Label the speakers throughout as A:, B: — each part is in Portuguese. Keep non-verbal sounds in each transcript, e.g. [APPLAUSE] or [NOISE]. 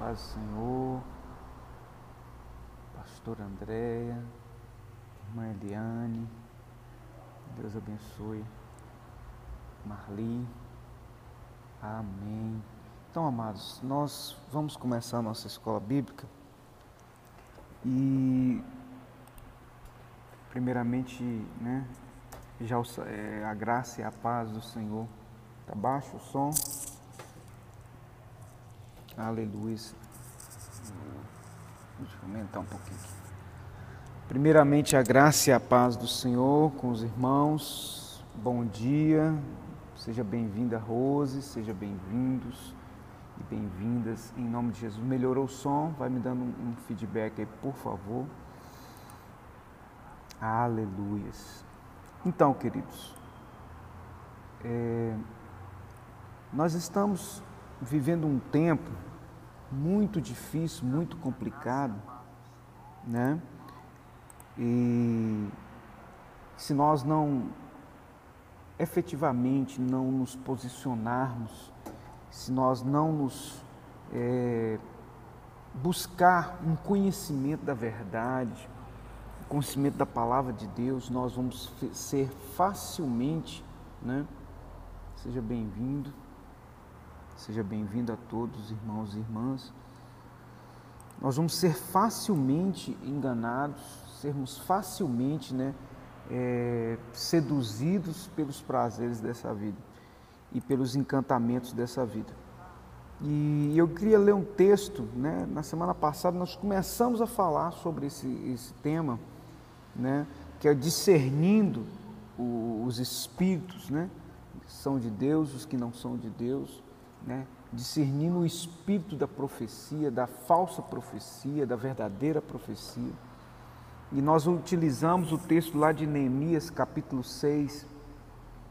A: Paz do Senhor, Pastor Andréia, Irmã Eliane, Deus abençoe, Marli, Amém. Então, amados, nós vamos começar a nossa escola bíblica e, primeiramente, né, já é, a graça e a paz do Senhor. Está baixo o som? Aleluia. Deixa eu aumentar um pouquinho aqui. Primeiramente, a graça e a paz do Senhor com os irmãos. Bom dia. Seja bem-vinda, Rose. Seja bem-vindos e bem-vindas. Em nome de Jesus. Melhorou o som? Vai me dando um feedback aí, por favor. Aleluia. Então, queridos, é, nós estamos vivendo um tempo muito difícil, muito complicado, né? E se nós não efetivamente não nos posicionarmos, se nós não nos é, buscar um conhecimento da verdade, um conhecimento da palavra de Deus, nós vamos ser facilmente, né? Seja bem-vindo Seja bem-vindo a todos, irmãos e irmãs. Nós vamos ser facilmente enganados, sermos facilmente né, é, seduzidos pelos prazeres dessa vida e pelos encantamentos dessa vida. E eu queria ler um texto, né? na semana passada nós começamos a falar sobre esse, esse tema, né? que é discernindo os espíritos, né? que são de Deus, os que não são de Deus né, discernindo o espírito da profecia, da falsa profecia, da verdadeira profecia. E nós utilizamos o texto lá de Neemias, capítulo 6,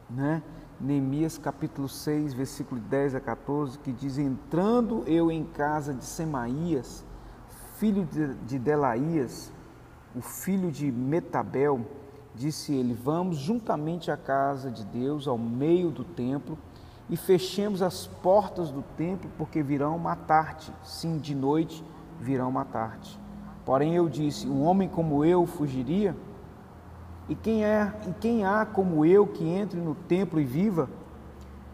A: né? Neemias, capítulo 6, versículo 10 a 14, que diz: Entrando eu em casa de Semaías, filho de Delaías, o filho de Metabel, disse ele: Vamos juntamente à casa de Deus, ao meio do templo, e fechemos as portas do templo, porque virão matar-te. Sim, de noite virão matar-te. Porém eu disse: Um homem como eu fugiria? E quem é, e quem há como eu que entre no templo e viva?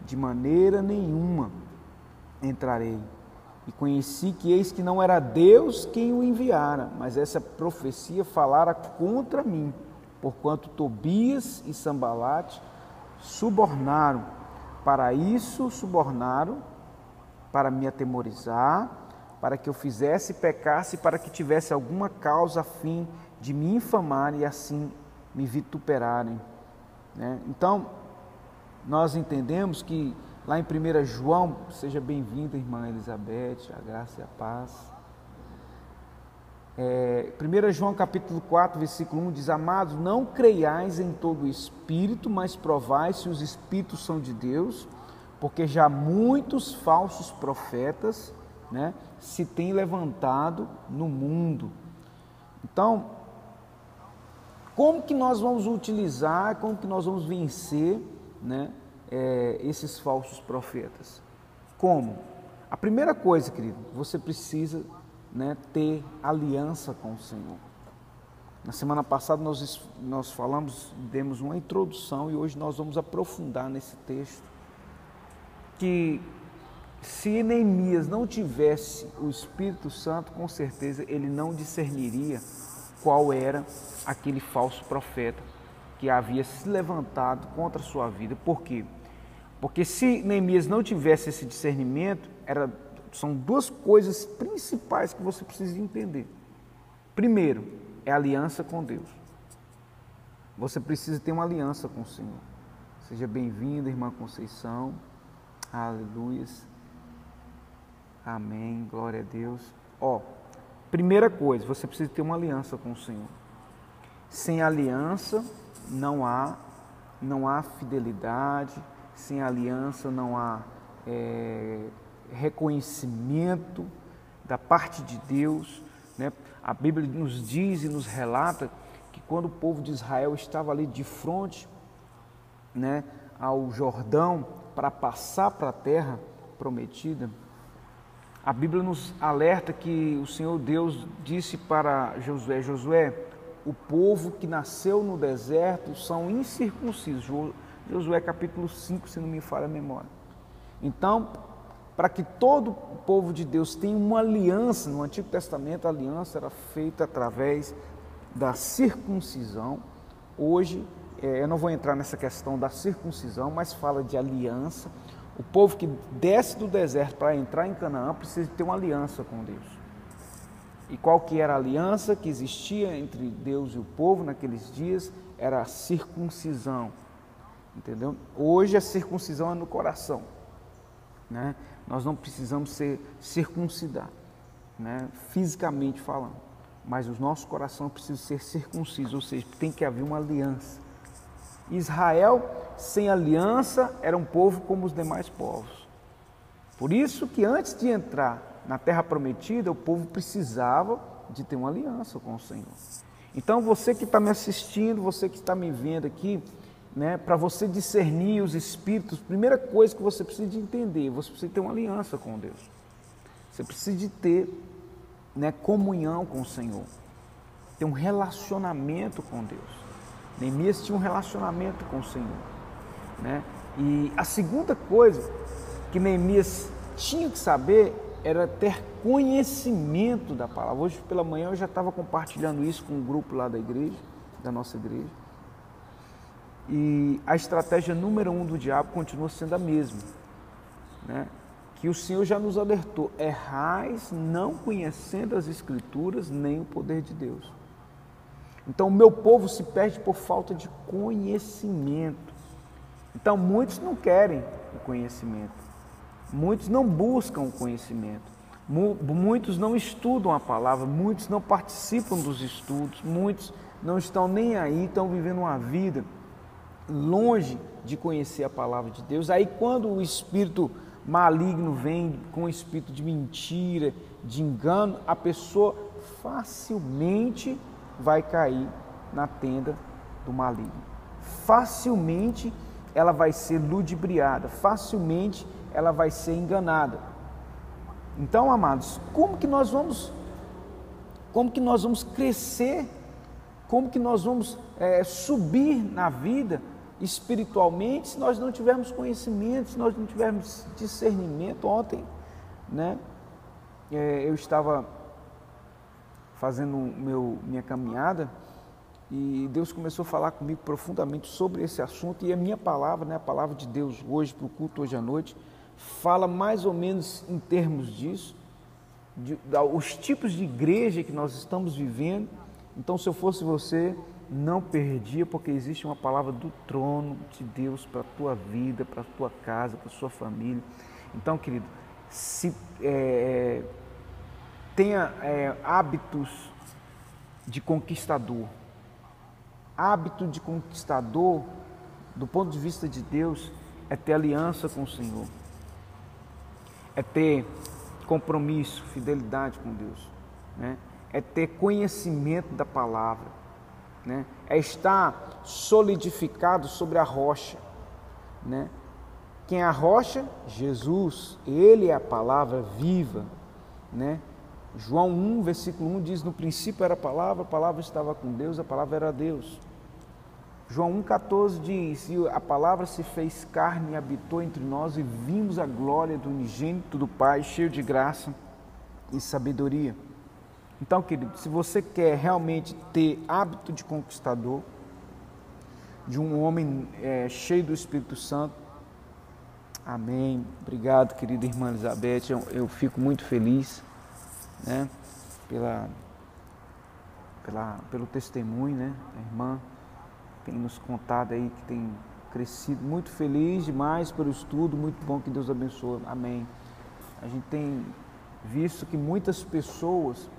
A: De maneira nenhuma entrarei. E conheci que eis que não era Deus quem o enviara, mas essa profecia falara contra mim, porquanto Tobias e Sambalate subornaram para isso subornaram, para me atemorizar, para que eu fizesse e pecasse, para que tivesse alguma causa a fim de me infamar e assim me vituperarem. Né? Então, nós entendemos que lá em 1 João, seja bem-vinda, irmã Elizabeth, a graça e a paz. É, 1 João capítulo 4, versículo 1 diz: Amados, não creiais em todo o espírito, mas provai se os espíritos são de Deus, porque já muitos falsos profetas né, se têm levantado no mundo. Então, como que nós vamos utilizar, como que nós vamos vencer né, é, esses falsos profetas? Como? A primeira coisa, querido, você precisa né, ter aliança com o Senhor. Na semana passada nós, nós falamos, demos uma introdução e hoje nós vamos aprofundar nesse texto. Que se Neemias não tivesse o Espírito Santo, com certeza ele não discerniria qual era aquele falso profeta que havia se levantado contra a sua vida. Por quê? Porque se Neemias não tivesse esse discernimento, era são duas coisas principais que você precisa entender. Primeiro, é aliança com Deus. Você precisa ter uma aliança com o Senhor. Seja bem-vinda, irmã Conceição. Aleluia. Amém. Glória a Deus. Ó, primeira coisa, você precisa ter uma aliança com o Senhor. Sem aliança não há não há fidelidade. Sem aliança não há é, reconhecimento da parte de Deus. Né? A Bíblia nos diz e nos relata que quando o povo de Israel estava ali de frente né, ao Jordão para passar para a terra prometida, A Bíblia nos alerta que o Senhor Deus disse para Josué: Josué, o povo que nasceu no deserto são incircuncisos. Josué capítulo 5, se não me falha a memória. Então, para que todo o povo de Deus tenha uma aliança, no Antigo Testamento a aliança era feita através da circuncisão. Hoje, é, eu não vou entrar nessa questão da circuncisão, mas fala de aliança. O povo que desce do deserto para entrar em Canaã precisa ter uma aliança com Deus. E qual que era a aliança que existia entre Deus e o povo naqueles dias? Era a circuncisão. Entendeu? Hoje a circuncisão é no coração. Né? Nós não precisamos ser circuncidados, né? fisicamente falando. Mas o nosso coração precisa ser circunciso, ou seja, tem que haver uma aliança. Israel, sem aliança, era um povo como os demais povos. Por isso que antes de entrar na terra prometida, o povo precisava de ter uma aliança com o Senhor. Então, você que está me assistindo, você que está me vendo aqui, né, para você discernir os espíritos, primeira coisa que você precisa de entender, você precisa ter uma aliança com Deus. Você precisa de ter né, comunhão com o Senhor, ter um relacionamento com Deus. Neemias tinha um relacionamento com o Senhor. Né? E a segunda coisa que Neemias tinha que saber era ter conhecimento da palavra. Hoje pela manhã eu já estava compartilhando isso com um grupo lá da igreja, da nossa igreja. E a estratégia número um do diabo continua sendo a mesma, né? Que o Senhor já nos alertou: errais não conhecendo as Escrituras nem o poder de Deus. Então, o meu povo se perde por falta de conhecimento. Então, muitos não querem o conhecimento. Muitos não buscam o conhecimento, muitos não estudam a palavra, muitos não participam dos estudos, muitos não estão nem aí, estão vivendo uma vida longe de conhecer a palavra de Deus. Aí, quando o espírito maligno vem com o espírito de mentira, de engano, a pessoa facilmente vai cair na tenda do maligno. Facilmente ela vai ser ludibriada, facilmente ela vai ser enganada. Então, amados, como que nós vamos, como que nós vamos crescer, como que nós vamos é, subir na vida espiritualmente se nós não tivermos conhecimento, se nós não tivermos discernimento? Ontem, né, é, eu estava fazendo meu, minha caminhada e Deus começou a falar comigo profundamente sobre esse assunto e a minha palavra, né, a palavra de Deus hoje para o culto hoje à noite, fala mais ou menos em termos disso, de, os tipos de igreja que nós estamos vivendo. Então, se eu fosse você, não perdia, porque existe uma palavra do trono de Deus para a tua vida, para a tua casa, para a sua família. Então, querido, se é, tenha é, hábitos de conquistador. Hábito de conquistador, do ponto de vista de Deus, é ter aliança com o Senhor é ter compromisso, fidelidade com Deus, né? é ter conhecimento da palavra, né? é estar solidificado sobre a rocha. Né? Quem é a rocha? Jesus, Ele é a palavra viva. Né? João 1, versículo 1 diz: No princípio era a palavra, a palavra estava com Deus, a palavra era Deus. João 1,14 diz: E a palavra se fez carne e habitou entre nós, e vimos a glória do unigênito do Pai, cheio de graça e sabedoria. Então, querido, se você quer realmente ter hábito de conquistador, de um homem é, cheio do Espírito Santo, amém. Obrigado, querida irmã Elizabeth, eu, eu fico muito feliz né, pela, pela, pelo testemunho, né, a irmã tem nos contado aí que tem crescido muito feliz demais pelo estudo, muito bom que Deus abençoe. Amém. A gente tem visto que muitas pessoas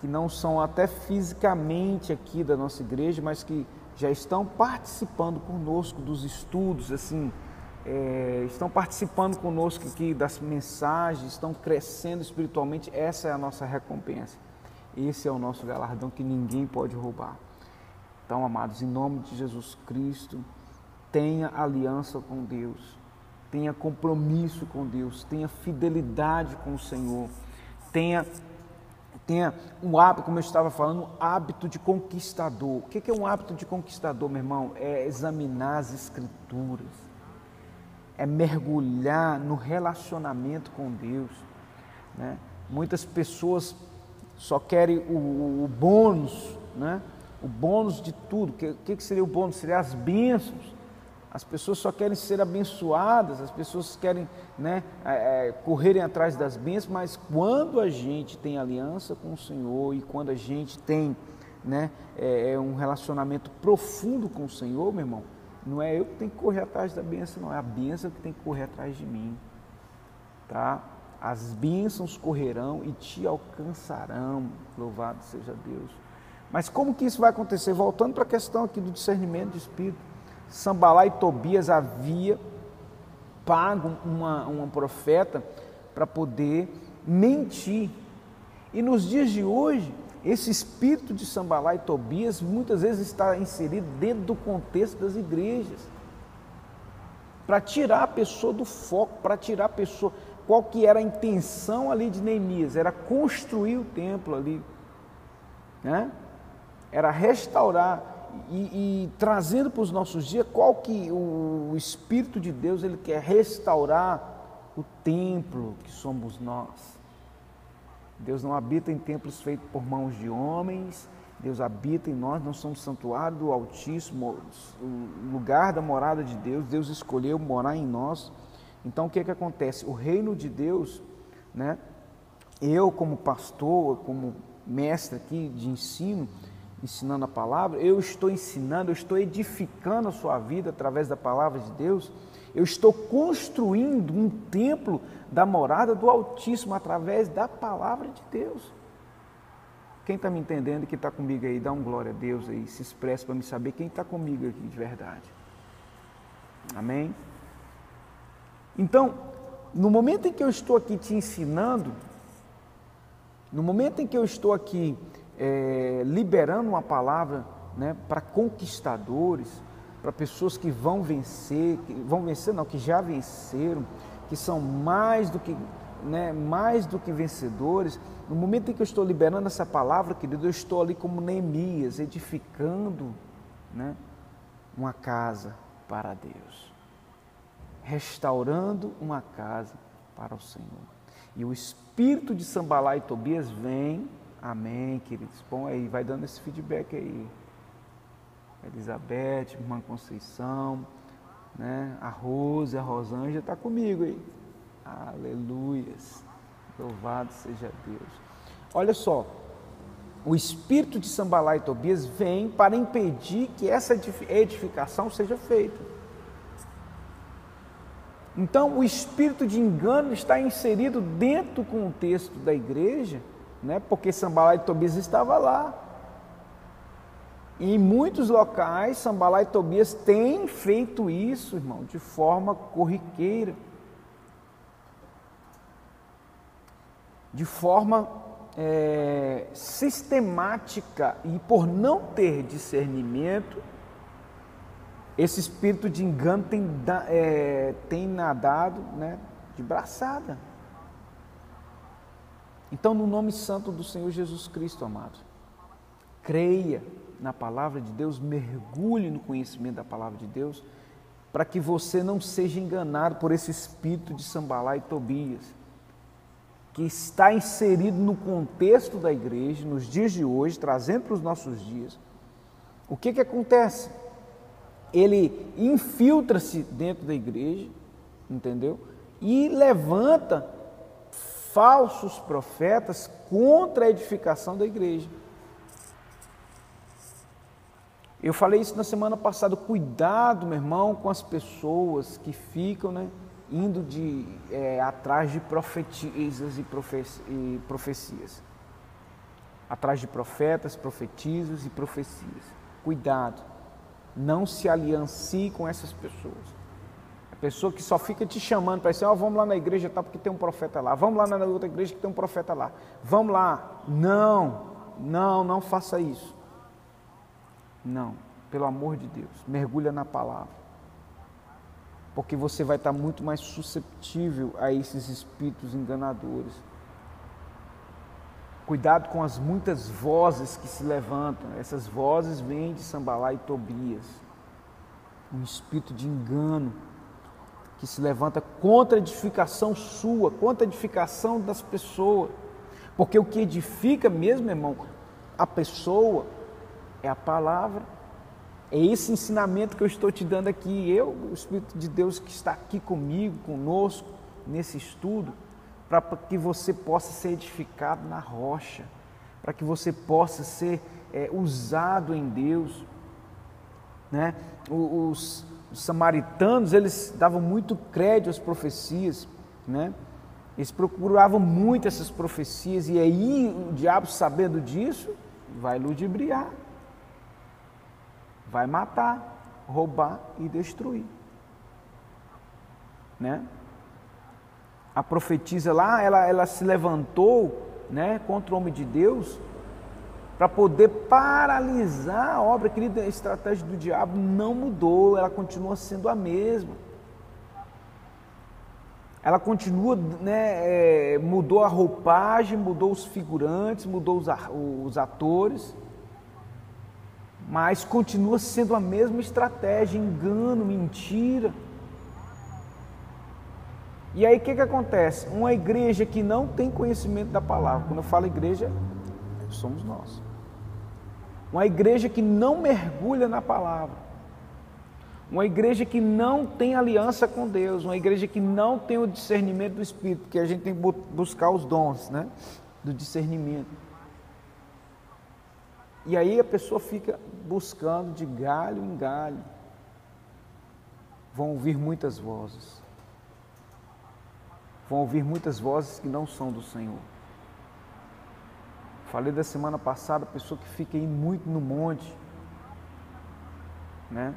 A: que não são até fisicamente aqui da nossa igreja, mas que já estão participando conosco dos estudos, assim, é, estão participando conosco aqui das mensagens, estão crescendo espiritualmente. Essa é a nossa recompensa. Esse é o nosso galardão que ninguém pode roubar. Então, amados, em nome de Jesus Cristo, tenha aliança com Deus. tenha compromisso com Deus, tenha fidelidade com o Senhor, tenha tenha um hábito, como eu estava falando, um hábito de conquistador. O que é um hábito de conquistador, meu irmão? É examinar as escrituras, é mergulhar no relacionamento com Deus. Né? Muitas pessoas só querem o, o bônus, né? o bônus de tudo. O que, que seria o bônus? Seria as bênçãos. As pessoas só querem ser abençoadas, as pessoas querem né, é, é, correrem atrás das bênçãos, mas quando a gente tem aliança com o Senhor e quando a gente tem né, é, é, um relacionamento profundo com o Senhor, meu irmão, não é eu que tenho que correr atrás da bênção, não, é a bênção que tem que correr atrás de mim. Tá? As bênçãos correrão e te alcançarão, louvado seja Deus. Mas como que isso vai acontecer? Voltando para a questão aqui do discernimento de espírito. Sambalá e Tobias havia pago uma, uma profeta para poder mentir. E nos dias de hoje, esse espírito de Sambalá e Tobias muitas vezes está inserido dentro do contexto das igrejas. Para tirar a pessoa do foco, para tirar a pessoa. Qual que era a intenção ali de Neemias? Era construir o templo ali. Né? Era restaurar e, e trazendo para os nossos dias qual que o Espírito de Deus ele quer restaurar o templo que somos nós. Deus não habita em templos feitos por mãos de homens, Deus habita em nós, nós somos santuário do Altíssimo, lugar da morada de Deus, Deus escolheu morar em nós. Então o que, que acontece? O reino de Deus, né? eu como pastor, como mestre aqui de ensino, ensinando a palavra, eu estou ensinando, eu estou edificando a sua vida através da palavra de Deus, eu estou construindo um templo da morada do Altíssimo através da palavra de Deus. Quem está me entendendo e que está comigo aí, dá um glória a Deus aí, se expressa para me saber quem está comigo aqui de verdade. Amém? Então, no momento em que eu estou aqui te ensinando, no momento em que eu estou aqui é, liberando uma palavra né, para conquistadores, para pessoas que vão vencer, que vão vencer não, que já venceram, que são mais do que, né, mais do que vencedores. No momento em que eu estou liberando essa palavra, querido, eu estou ali como Neemias, edificando né, uma casa para Deus, restaurando uma casa para o Senhor. E o espírito de Sambalá e Tobias vem Amém, queridos. Bom aí, vai dando esse feedback aí. Elizabeth, irmã Conceição, né? A Rose, a Rosângela está comigo aí. Aleluias. Louvado seja Deus. Olha só, o espírito de Sambalá e Tobias vem para impedir que essa edificação seja feita. Então, o espírito de engano está inserido dentro do contexto da igreja né? porque Sambalá e Tobias estava lá. E em muitos locais, Sambalá e Tobias têm feito isso, irmão, de forma corriqueira. De forma é, sistemática e por não ter discernimento, esse espírito de engano tem, é, tem nadado né, de braçada. Então, no nome santo do Senhor Jesus Cristo, amado, creia na palavra de Deus, mergulhe no conhecimento da palavra de Deus, para que você não seja enganado por esse espírito de Sambalá e Tobias, que está inserido no contexto da igreja, nos dias de hoje, trazendo para os nossos dias. O que, que acontece? Ele infiltra-se dentro da igreja, entendeu? E levanta falsos profetas contra a edificação da igreja. Eu falei isso na semana passada. Cuidado, meu irmão, com as pessoas que ficam né, indo de, é, atrás de profetisas e, profeci e profecias. Atrás de profetas, profetizos e profecias. Cuidado. Não se aliancie com essas pessoas. Pessoa que só fica te chamando para dizer, oh, vamos lá na igreja tá, porque tem um profeta lá. Vamos lá na outra igreja que tem um profeta lá. Vamos lá. Não, não, não faça isso. Não, pelo amor de Deus, mergulha na palavra. porque você vai estar muito mais susceptível a esses espíritos enganadores. Cuidado com as muitas vozes que se levantam. Essas vozes vêm de Sambalá e Tobias. Um espírito de engano que se levanta contra a edificação sua, contra a edificação das pessoas. Porque o que edifica mesmo, irmão, a pessoa é a palavra. É esse ensinamento que eu estou te dando aqui. Eu, o Espírito de Deus que está aqui comigo, conosco, nesse estudo, para que você possa ser edificado na rocha, para que você possa ser é, usado em Deus. Né? Os, os samaritanos, eles davam muito crédito às profecias, né? Eles procuravam muito essas profecias e aí o diabo sabendo disso, vai ludibriar vai matar, roubar e destruir. Né? A profetisa lá, ela, ela se levantou né, contra o homem de Deus para poder paralisar a obra. Querida, a estratégia do diabo não mudou, ela continua sendo a mesma. Ela continua, né, é, mudou a roupagem, mudou os figurantes, mudou os, os atores, mas continua sendo a mesma estratégia, engano, mentira. E aí o que, que acontece? Uma igreja que não tem conhecimento da palavra, quando eu falo igreja, somos nós. Uma igreja que não mergulha na palavra. Uma igreja que não tem aliança com Deus, uma igreja que não tem o discernimento do Espírito, porque a gente tem que buscar os dons né, do discernimento. E aí a pessoa fica buscando de galho em galho. Vão ouvir muitas vozes. Vão ouvir muitas vozes que não são do Senhor. Falei da semana passada, pessoa que fica aí muito no monte, né?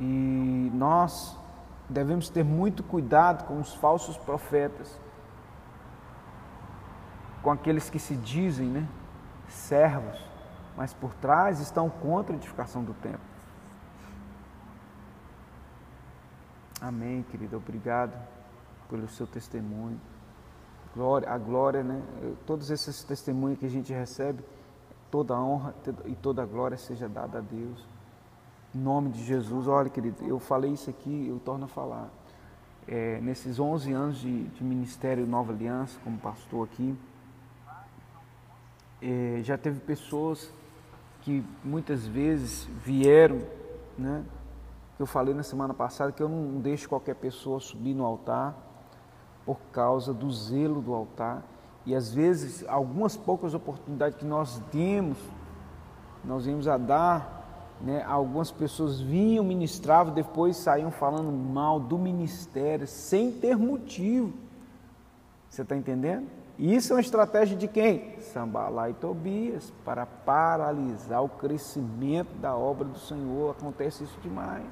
A: E nós devemos ter muito cuidado com os falsos profetas com aqueles que se dizem né, servos, mas por trás estão contra a edificação do templo. Amém, querida. Obrigado pelo seu testemunho. Glória, a glória, né? Todos esses testemunhos que a gente recebe, toda a honra e toda a glória seja dada a Deus. Em nome de Jesus, olha, querido, eu falei isso aqui, eu torno a falar. É, nesses 11 anos de, de ministério Nova Aliança, como pastor aqui, é, já teve pessoas que muitas vezes vieram, né? Eu falei na semana passada que eu não deixo qualquer pessoa subir no altar por causa do zelo do altar. E às vezes, algumas poucas oportunidades que nós demos, nós íamos a dar, né? Algumas pessoas vinham, ministravam, depois saíam falando mal do ministério, sem ter motivo. Você está entendendo? Isso é uma estratégia de quem? Sambalá e Tobias, para paralisar o crescimento da obra do Senhor. Acontece isso demais.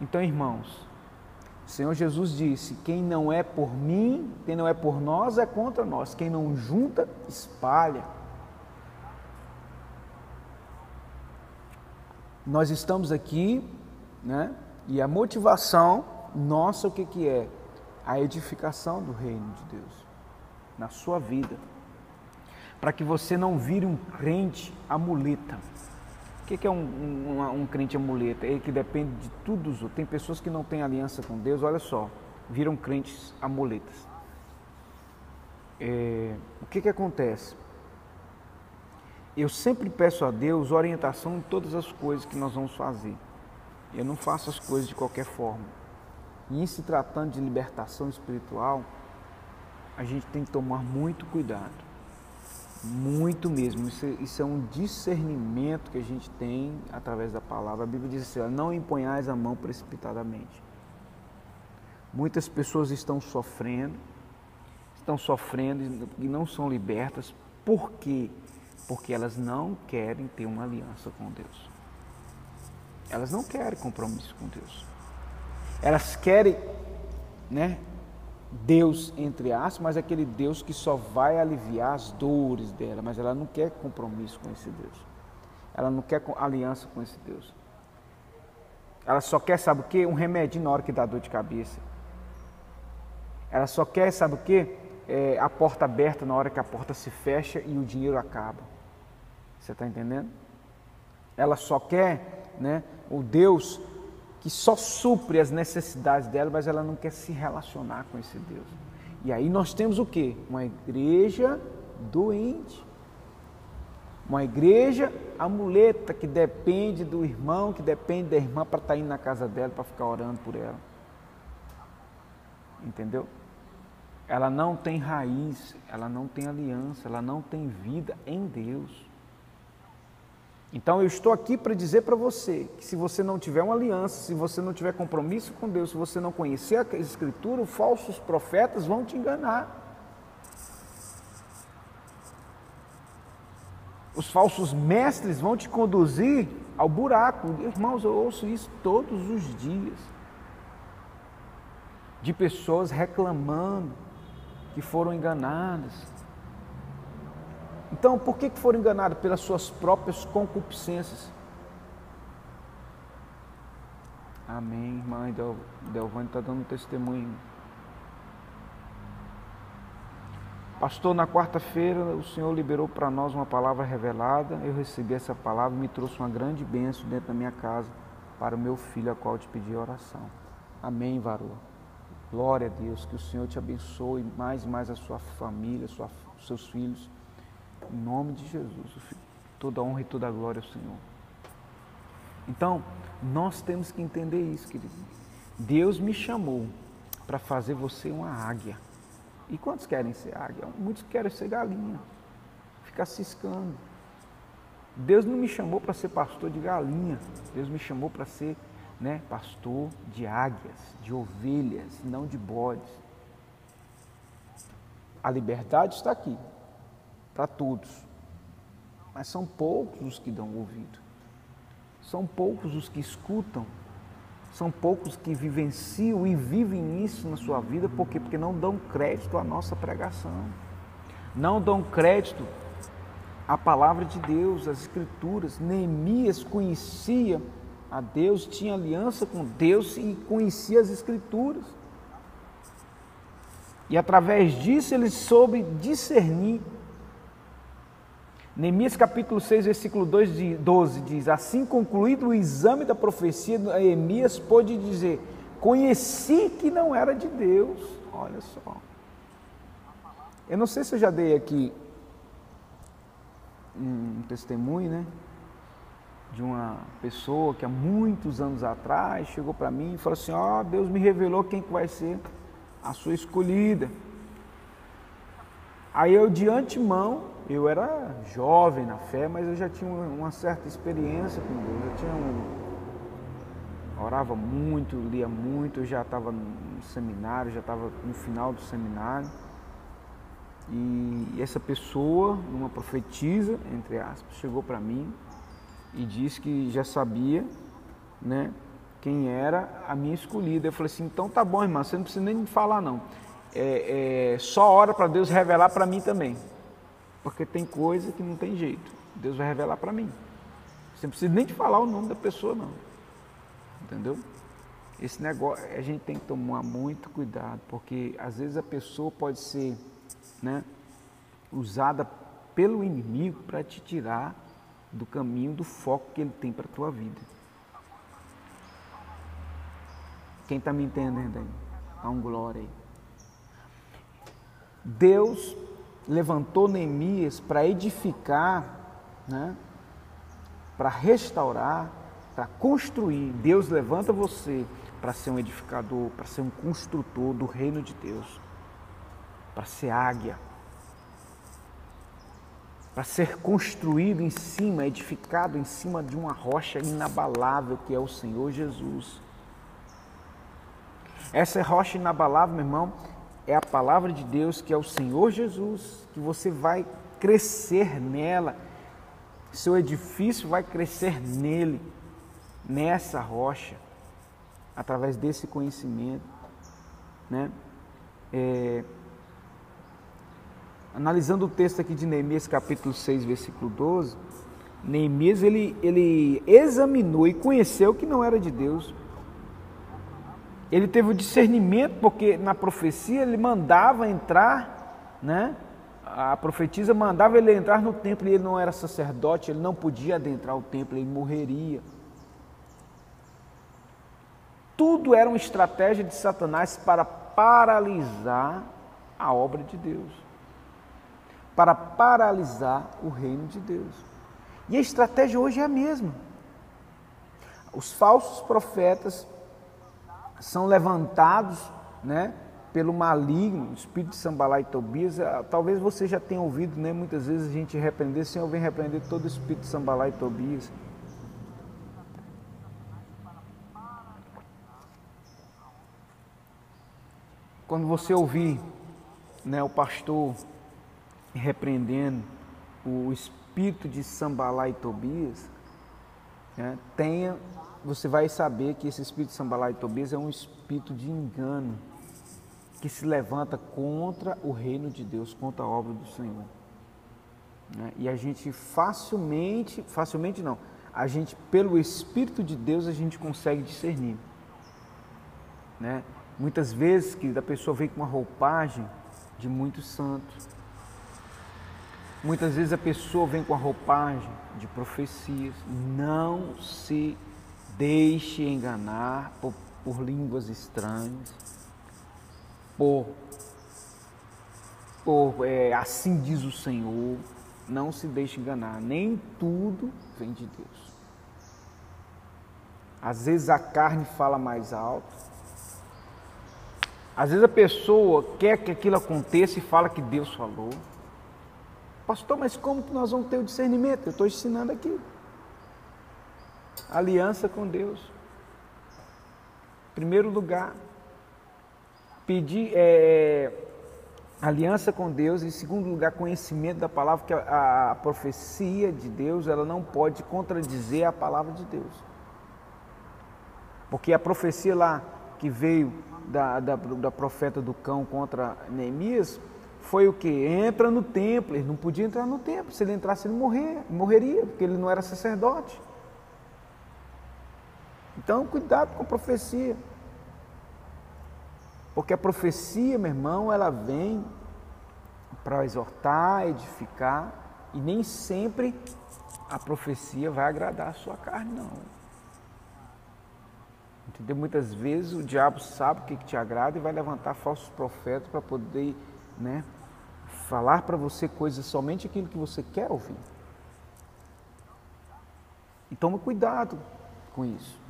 A: Então, irmãos, o Senhor Jesus disse: quem não é por mim, quem não é por nós, é contra nós. Quem não junta, espalha. Nós estamos aqui, né? E a motivação nossa, o que, que é? a edificação do reino de Deus na sua vida, para que você não vire um crente amuleta. O que é um, um, um crente amuleta? Ele que depende de tudo. Tem pessoas que não têm aliança com Deus, olha só, viram crentes amuletas. É, o que, que acontece? Eu sempre peço a Deus orientação em todas as coisas que nós vamos fazer. Eu não faço as coisas de qualquer forma. E em se tratando de libertação espiritual, a gente tem que tomar muito cuidado. Muito mesmo. Isso, isso, é um discernimento que a gente tem através da palavra. A Bíblia diz assim: não empunhais a mão precipitadamente. Muitas pessoas estão sofrendo, estão sofrendo e não são libertas. Por quê? Porque elas não querem ter uma aliança com Deus. Elas não querem compromisso com Deus. Elas querem, né, Deus entre aspas, mas aquele Deus que só vai aliviar as dores dela, mas ela não quer compromisso com esse Deus. Ela não quer aliança com esse Deus. Ela só quer, sabe o quê? Um remédio na hora que dá dor de cabeça. Ela só quer, sabe o quê? É, a porta aberta na hora que a porta se fecha e o dinheiro acaba. Você está entendendo? Ela só quer né, o Deus que só supre as necessidades dela, mas ela não quer se relacionar com esse Deus. E aí nós temos o quê? Uma igreja doente. Uma igreja amuleta que depende do irmão, que depende da irmã para estar tá indo na casa dela, para ficar orando por ela. Entendeu? Ela não tem raiz, ela não tem aliança, ela não tem vida em Deus. Então eu estou aqui para dizer para você que se você não tiver uma aliança, se você não tiver compromisso com Deus, se você não conhecer a Escritura, os falsos profetas vão te enganar. Os falsos mestres vão te conduzir ao buraco. Irmãos, eu ouço isso todos os dias. De pessoas reclamando que foram enganadas. Então, por que foram enganadas? Pelas suas próprias concupiscências. Amém, irmã Delvane está dando testemunho. Pastor, na quarta-feira o Senhor liberou para nós uma palavra revelada. Eu recebi essa palavra e me trouxe uma grande bênção dentro da minha casa para o meu filho, a qual eu te pedi oração. Amém, varô. Glória a Deus, que o Senhor te abençoe mais e mais a sua família, sua, seus filhos. Em nome de Jesus, toda honra e toda glória ao Senhor. Então, nós temos que entender isso, querido. Deus me chamou para fazer você uma águia. E quantos querem ser águia? Muitos querem ser galinha, ficar ciscando. Deus não me chamou para ser pastor de galinha, Deus me chamou para ser né, pastor de águias, de ovelhas, não de bodes. A liberdade está aqui, para todos, mas são poucos os que dão ouvido, são poucos os que escutam são poucos que vivenciam e vivem isso na sua vida, por quê? Porque não dão crédito à nossa pregação. Não dão crédito à palavra de Deus, às escrituras. Neemias conhecia a Deus, tinha aliança com Deus e conhecia as escrituras. E através disso ele soube discernir Neemias capítulo 6, versículo 2 12 diz: Assim concluído o exame da profecia, Neemias pôde dizer: Conheci que não era de Deus. Olha só. Eu não sei se eu já dei aqui um testemunho, né? De uma pessoa que há muitos anos atrás chegou para mim e falou assim: Ó, oh, Deus me revelou quem que vai ser a sua escolhida. Aí eu de antemão eu era jovem na fé, mas eu já tinha uma certa experiência com Deus. Eu tinha um, orava muito, lia muito, eu já estava no seminário, já estava no final do seminário. E essa pessoa, uma profetisa, entre aspas, chegou para mim e disse que já sabia, né, quem era a minha escolhida. Eu falei assim, então tá bom, irmã, você não precisa nem me falar não. É, é só hora para Deus revelar para mim também. Porque tem coisa que não tem jeito. Deus vai revelar para mim. Você não precisa nem de falar o nome da pessoa, não. Entendeu? Esse negócio, a gente tem que tomar muito cuidado, porque às vezes a pessoa pode ser né, usada pelo inimigo para te tirar do caminho, do foco que ele tem para a tua vida. Quem está me entendendo aí? Dá um glória aí. Deus levantou Neemias para edificar, né? para restaurar, para construir. Deus levanta você para ser um edificador, para ser um construtor do reino de Deus, para ser águia, para ser construído em cima, edificado em cima de uma rocha inabalável que é o Senhor Jesus. Essa rocha inabalável, meu irmão, é a palavra de Deus, que é o Senhor Jesus, que você vai crescer nela, seu edifício vai crescer nele, nessa rocha, através desse conhecimento. Né? É, analisando o texto aqui de Neemias, capítulo 6, versículo 12, Neemias ele, ele examinou e conheceu que não era de Deus. Ele teve o discernimento, porque na profecia ele mandava entrar, né? A profetisa mandava ele entrar no templo e ele não era sacerdote, ele não podia adentrar o templo, ele morreria. Tudo era uma estratégia de Satanás para paralisar a obra de Deus, para paralisar o reino de Deus. E a estratégia hoje é a mesma. Os falsos profetas são levantados né, pelo maligno, espírito de Sambalá e Tobias. Ah, talvez você já tenha ouvido, né, muitas vezes a gente repreender, Senhor vem repreender todo o espírito de Sambalá e Tobias. Quando você ouvir né, o pastor repreendendo o espírito de Sambalá e Tobias, né, tenha você vai saber que esse espírito de Sambalá e Tobias é um espírito de engano que se levanta contra o reino de Deus, contra a obra do Senhor. Né? E a gente facilmente, facilmente não, a gente pelo Espírito de Deus a gente consegue discernir. Né? Muitas vezes que a pessoa vem com uma roupagem de muito santo. Muitas vezes a pessoa vem com a roupagem de profecias. Não se deixe enganar por, por línguas estranhas, por, por é, assim diz o Senhor. Não se deixe enganar, nem tudo vem de Deus. Às vezes a carne fala mais alto. Às vezes a pessoa quer que aquilo aconteça e fala que Deus falou. Pastor, mas como que nós vamos ter o discernimento? Eu estou ensinando aqui aliança com Deus. Primeiro lugar, pedir é, aliança com Deus. Em segundo lugar, conhecimento da palavra, que a, a, profecia de Deus ela não pode contradizer a palavra de Deus. Porque a profecia lá que veio da, da, da profeta do cão contra Neemias foi o que? Entra no templo. Ele não podia entrar no templo. Se ele entrasse, ele morrer, morreria, porque ele não era sacerdote. Então, cuidado com a profecia. Porque a profecia, meu irmão, ela vem para exortar, edificar, e nem sempre a profecia vai agradar a sua carne, não. Entendeu? Muitas vezes o diabo sabe o que, te agrada e vai levantar falsos profetas para poder né, falar para você coisas somente aquilo que você quer ouvir. E toma cuidado com isso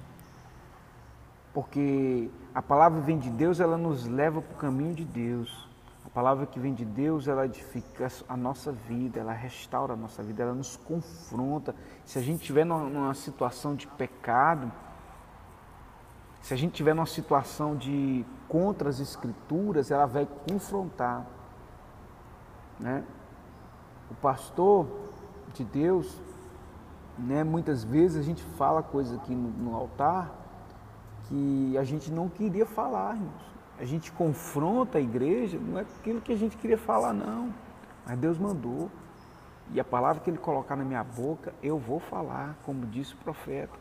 A: porque a palavra vem de Deus, ela nos leva para o caminho de Deus. A palavra que vem de Deus, ela edifica a nossa vida, ela restaura a nossa vida, ela nos confronta. Se a gente estiver numa situação de pecado, se a gente estiver numa situação de contra as escrituras, ela vai confrontar. Né? O pastor de Deus, né, muitas vezes a gente fala coisas aqui no, no altar que a gente não queria falar, irmãos. A gente confronta a igreja, não é aquilo que a gente queria falar, não. Mas Deus mandou. E a palavra que Ele colocar na minha boca, eu vou falar, como disse o profeta.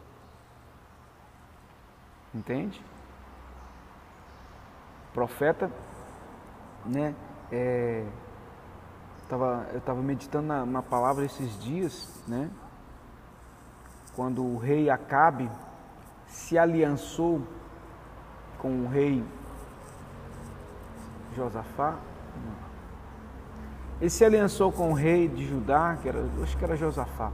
A: Entende? O profeta, né? É, tava, eu estava meditando na, na palavra esses dias, né? Quando o rei Acabe se aliançou com o rei Josafá. Ele se aliançou com o rei de Judá, que era, acho que era Josafá.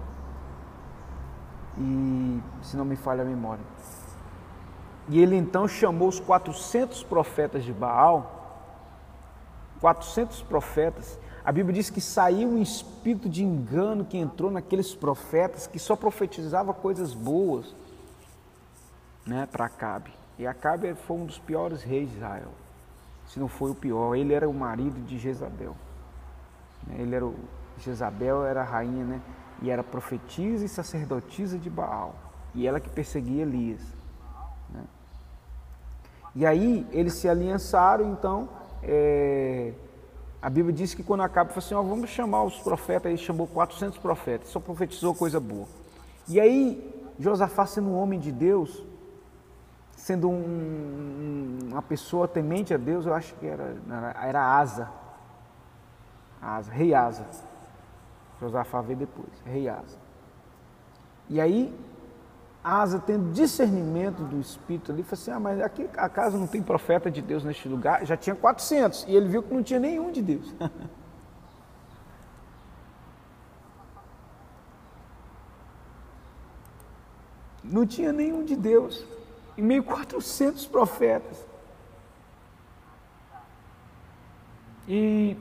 A: E se não me falha a memória. E ele então chamou os 400 profetas de Baal, 400 profetas. A Bíblia diz que saiu um espírito de engano que entrou naqueles profetas que só profetizava coisas boas né, para Acabe. E Acabe foi um dos piores reis de Israel, se não foi o pior. Ele era o marido de Jezabel. Né, ele era o, Jezabel era a rainha, né? E era profetisa e sacerdotisa de Baal. E ela que perseguia Elias. Né? E aí eles se aliançaram, então, é, A Bíblia diz que quando Acabe falou assim, ó, vamos chamar os profetas, ele chamou 400 profetas, só profetizou coisa boa. E aí, Josafá sendo um homem de Deus, sendo um, uma pessoa temente a Deus, eu acho que era, era Asa. Asa, rei Asa. Josafá veio depois, rei Asa. E aí, Asa, tendo discernimento do Espírito ali, falou assim: Ah, mas aqui acaso não tem profeta de Deus neste lugar? Já tinha 400 e ele viu que não tinha nenhum de Deus. [LAUGHS] não tinha nenhum de Deus, em meio a 400 profetas. E,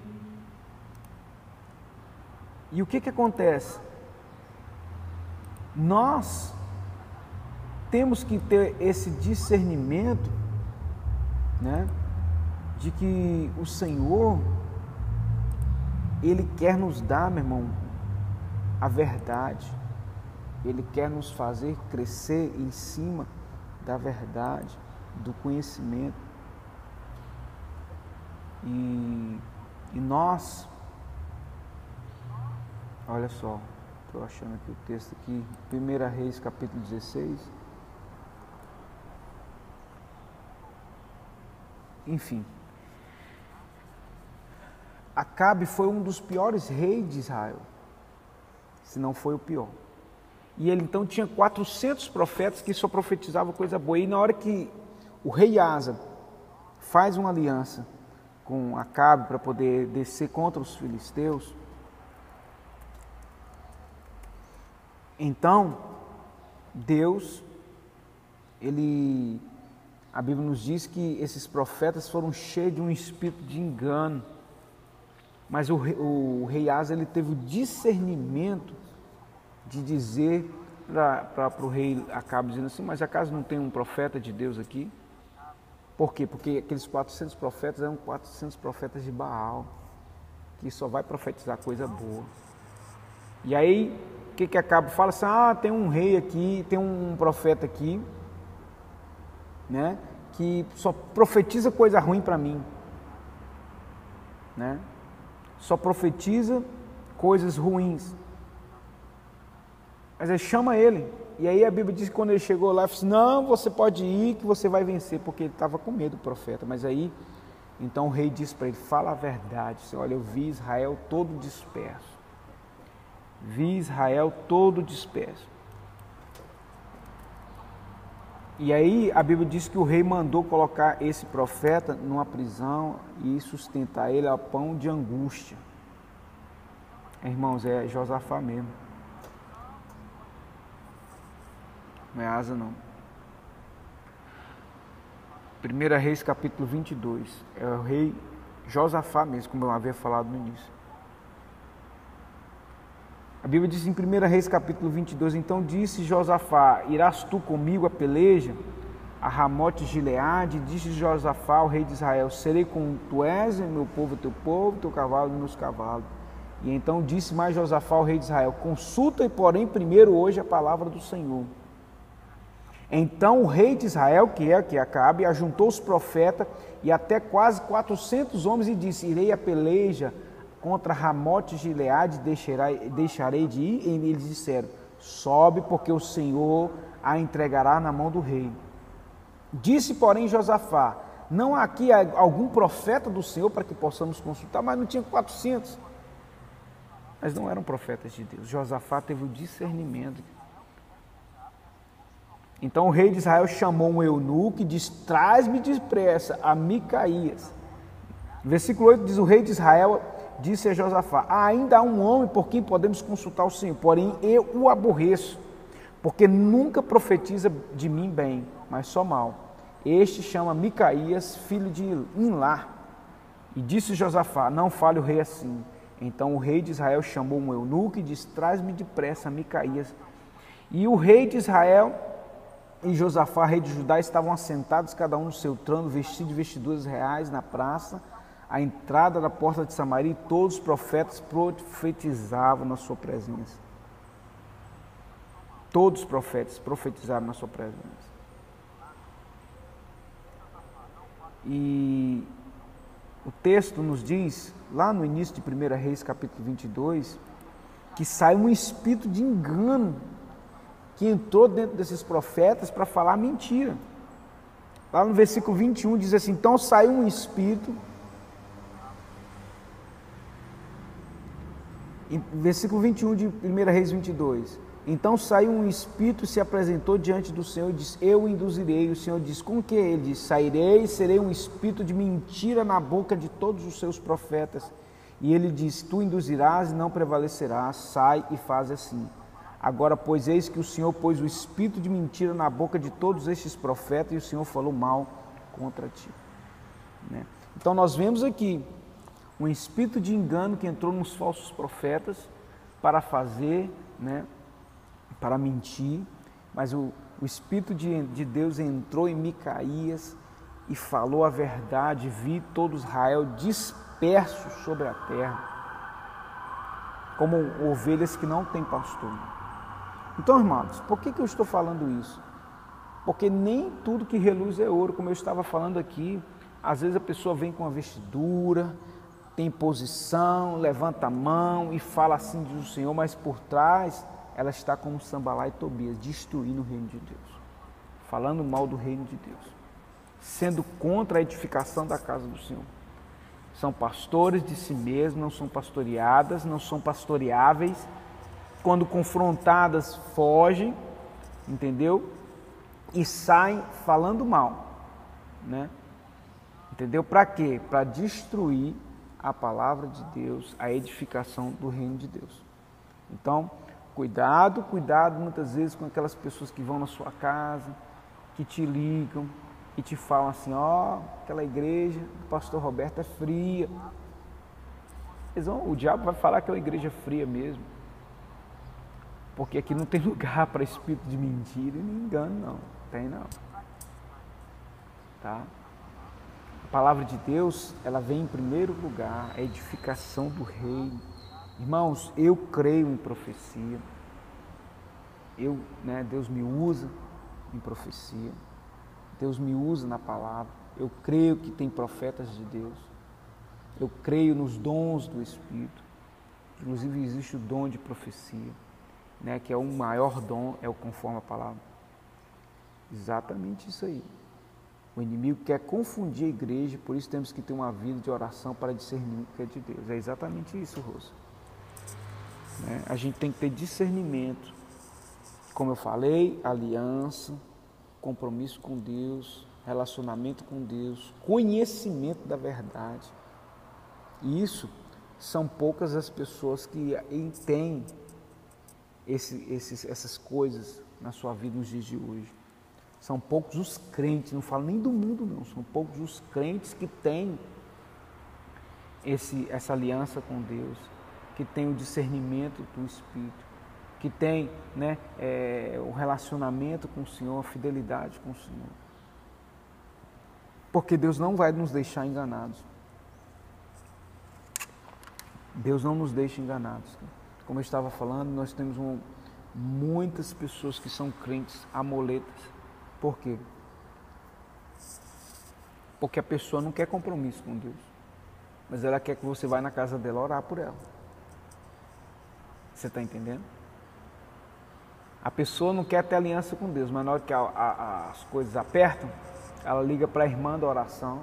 A: e o que, que acontece? Nós temos que ter esse discernimento, né, de que o Senhor ele quer nos dar, meu irmão, a verdade. Ele quer nos fazer crescer em cima da verdade, do conhecimento. E, e nós, olha só, estou achando aqui o texto aqui, 1 Reis capítulo 16. Enfim, Acabe foi um dos piores reis de Israel, se não foi o pior. E ele então tinha 400 profetas que só profetizavam coisa boa. E na hora que o rei Asa faz uma aliança com Acabe para poder descer contra os filisteus, então Deus, ele a Bíblia nos diz que esses profetas foram cheios de um espírito de engano. Mas o, o, o rei Asa ele teve o discernimento de dizer para o rei Acabe, dizendo assim, mas acaso não tem um profeta de Deus aqui? Por quê? Porque aqueles 400 profetas eram 400 profetas de Baal, que só vai profetizar coisa boa. E aí, o que que Acabe fala assim, ah, tem um rei aqui, tem um profeta aqui, né, que só profetiza coisa ruim para mim, né? Só profetiza coisas ruins. Mas ele chama ele. E aí a Bíblia diz que quando ele chegou lá, ele disse, assim, não, você pode ir que você vai vencer, porque ele estava com medo do profeta. Mas aí, então o rei disse para ele, fala a verdade. Disse, Olha, eu vi Israel todo disperso. Vi Israel todo disperso. E aí a Bíblia diz que o rei mandou colocar esse profeta numa prisão e sustentar ele a pão de angústia. Irmãos, é Josafá mesmo. Não é asa não. 1 Reis capítulo 22. É o rei Josafá mesmo, como eu havia falado no início. A Bíblia diz em 1 Reis capítulo 22, então disse Josafá, irás tu comigo a peleja? A Ramote Gileade, disse Josafá, ao rei de Israel, serei com tu és, meu povo, teu povo, teu cavalo, meus cavalos. E então disse mais Josafá, ao rei de Israel, consulta, porém, primeiro hoje a palavra do Senhor. Então o rei de Israel, que é que Acabe, ajuntou os profetas e até quase 400 homens e disse, irei a peleja contra Ramote Gileade deixarei, deixarei de ir? E eles disseram: Sobe, porque o Senhor a entregará na mão do rei. Disse, porém, Josafá: Não há aqui algum profeta do Senhor para que possamos consultar, mas não tinha 400. Mas não eram profetas de Deus. Josafá teve o discernimento. Então o rei de Israel chamou um eunuco e disse: Traz-me depressa a Micaías. Versículo 8 diz: O rei de Israel disse a Josafá: ah, Ainda há um homem por quem podemos consultar o Senhor, porém eu o aborreço, porque nunca profetiza de mim bem, mas só mal. Este chama Micaías, filho de Inlá. E disse Josafá: Não fale o rei assim. Então o rei de Israel chamou um eunuco e disse: Traz-me depressa Micaías. E o rei de Israel e Josafá, rei de Judá, estavam assentados, cada um no seu trono, vestido de vestiduras reais na praça a entrada da porta de Samaria e todos os profetas profetizavam na sua presença. Todos os profetas profetizaram na sua presença. E o texto nos diz, lá no início de 1 Reis, capítulo 22, que sai um espírito de engano que entrou dentro desses profetas para falar mentira. Lá no versículo 21 diz assim: Então saiu um espírito. Em versículo 21 de 1 Reis 22. Então saiu um espírito e se apresentou diante do Senhor e disse: Eu induzirei. O Senhor disse: Com que? Ele disse: Sairei e serei um espírito de mentira na boca de todos os seus profetas. E ele disse: Tu induzirás e não prevalecerás. Sai e faz assim. Agora, pois, eis que o Senhor pôs o espírito de mentira na boca de todos estes profetas e o Senhor falou mal contra ti. Né? Então, nós vemos aqui um espírito de engano que entrou nos falsos profetas para fazer, né, para mentir, mas o, o Espírito de, de Deus entrou em Micaías e falou a verdade, vi todo Israel disperso sobre a terra, como ovelhas que não têm pastor. Então, irmãos, por que, que eu estou falando isso? Porque nem tudo que reluz é ouro, como eu estava falando aqui. Às vezes a pessoa vem com uma vestidura, tem posição, levanta a mão e fala assim, diz o Senhor, mas por trás ela está como Sambalá e Tobias, destruindo o reino de Deus, falando mal do reino de Deus, sendo contra a edificação da casa do Senhor. São pastores de si mesmos, não são pastoreadas, não são pastoreáveis, quando confrontadas, fogem, entendeu? E saem falando mal, né? Entendeu? Para quê? Para destruir a palavra de Deus, a edificação do reino de Deus. Então, cuidado, cuidado muitas vezes com aquelas pessoas que vão na sua casa, que te ligam e te falam assim: ó, oh, aquela igreja do pastor Roberto é fria. Vão, o diabo vai falar que é uma igreja fria mesmo. Porque aqui não tem [LAUGHS] lugar para espírito de mentira e nem engano, não. Tem não. Tá? A palavra de Deus, ela vem em primeiro lugar, a edificação do reino. Irmãos, eu creio em profecia. Eu, né, Deus me usa em profecia. Deus me usa na palavra. Eu creio que tem profetas de Deus. Eu creio nos dons do Espírito. Inclusive existe o dom de profecia né, que é o maior dom, é o conforme a palavra. Exatamente isso aí. O inimigo quer confundir a igreja, por isso temos que ter uma vida de oração para discernir o que é de Deus. É exatamente isso, Rosa. Né? A gente tem que ter discernimento. Como eu falei, aliança, compromisso com Deus, relacionamento com Deus, conhecimento da verdade. E isso são poucas as pessoas que têm esse, esses, essas coisas na sua vida nos dias de hoje. São poucos os crentes, não falo nem do mundo não, são poucos os crentes que têm esse, essa aliança com Deus, que têm o discernimento do Espírito, que têm né, é, o relacionamento com o Senhor, a fidelidade com o Senhor. Porque Deus não vai nos deixar enganados. Deus não nos deixa enganados. Como eu estava falando, nós temos um, muitas pessoas que são crentes amoletas. Por quê? Porque a pessoa não quer compromisso com Deus. Mas ela quer que você vá na casa dela orar por ela. Você está entendendo? A pessoa não quer ter aliança com Deus, mas na hora que a, a, as coisas apertam, ela liga para a irmã da oração,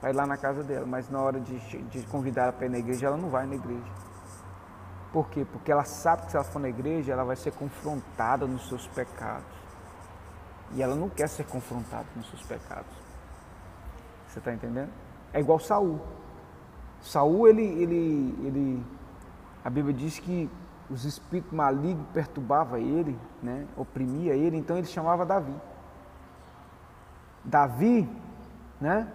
A: vai lá na casa dela. Mas na hora de, de convidar ela para ir na igreja, ela não vai na igreja. Por quê? Porque ela sabe que se ela for na igreja, ela vai ser confrontada nos seus pecados. E ela não quer ser confrontada nos seus pecados. Você está entendendo? É igual Saul. Saul, ele, ele, ele, a Bíblia diz que os espíritos malignos perturbavam ele, né? oprimia ele, então ele chamava Davi. Davi, né?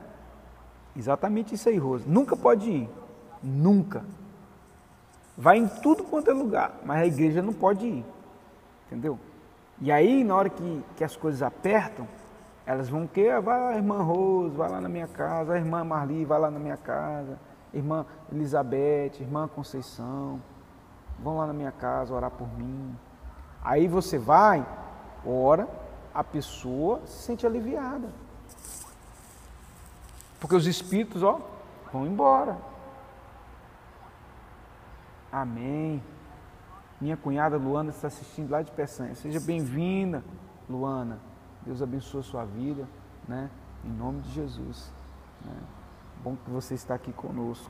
A: Exatamente isso aí, Rosa. Nunca pode ir. Nunca. Vai em tudo quanto é lugar, mas a igreja não pode ir. Entendeu? E aí, na hora que, que as coisas apertam, elas vão que ah, vai a irmã Rose, vai lá na minha casa, a irmã Marli vai lá na minha casa, irmã Elizabeth, irmã Conceição, vão lá na minha casa orar por mim. Aí você vai, ora, a pessoa se sente aliviada. Porque os espíritos, ó, vão embora. Amém. Minha cunhada Luana está assistindo lá de Peçanha. Seja bem-vinda, Luana. Deus abençoe a sua vida, né? Em nome de Jesus. Né? Bom que você está aqui conosco.